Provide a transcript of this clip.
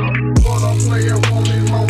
But I'm won't be my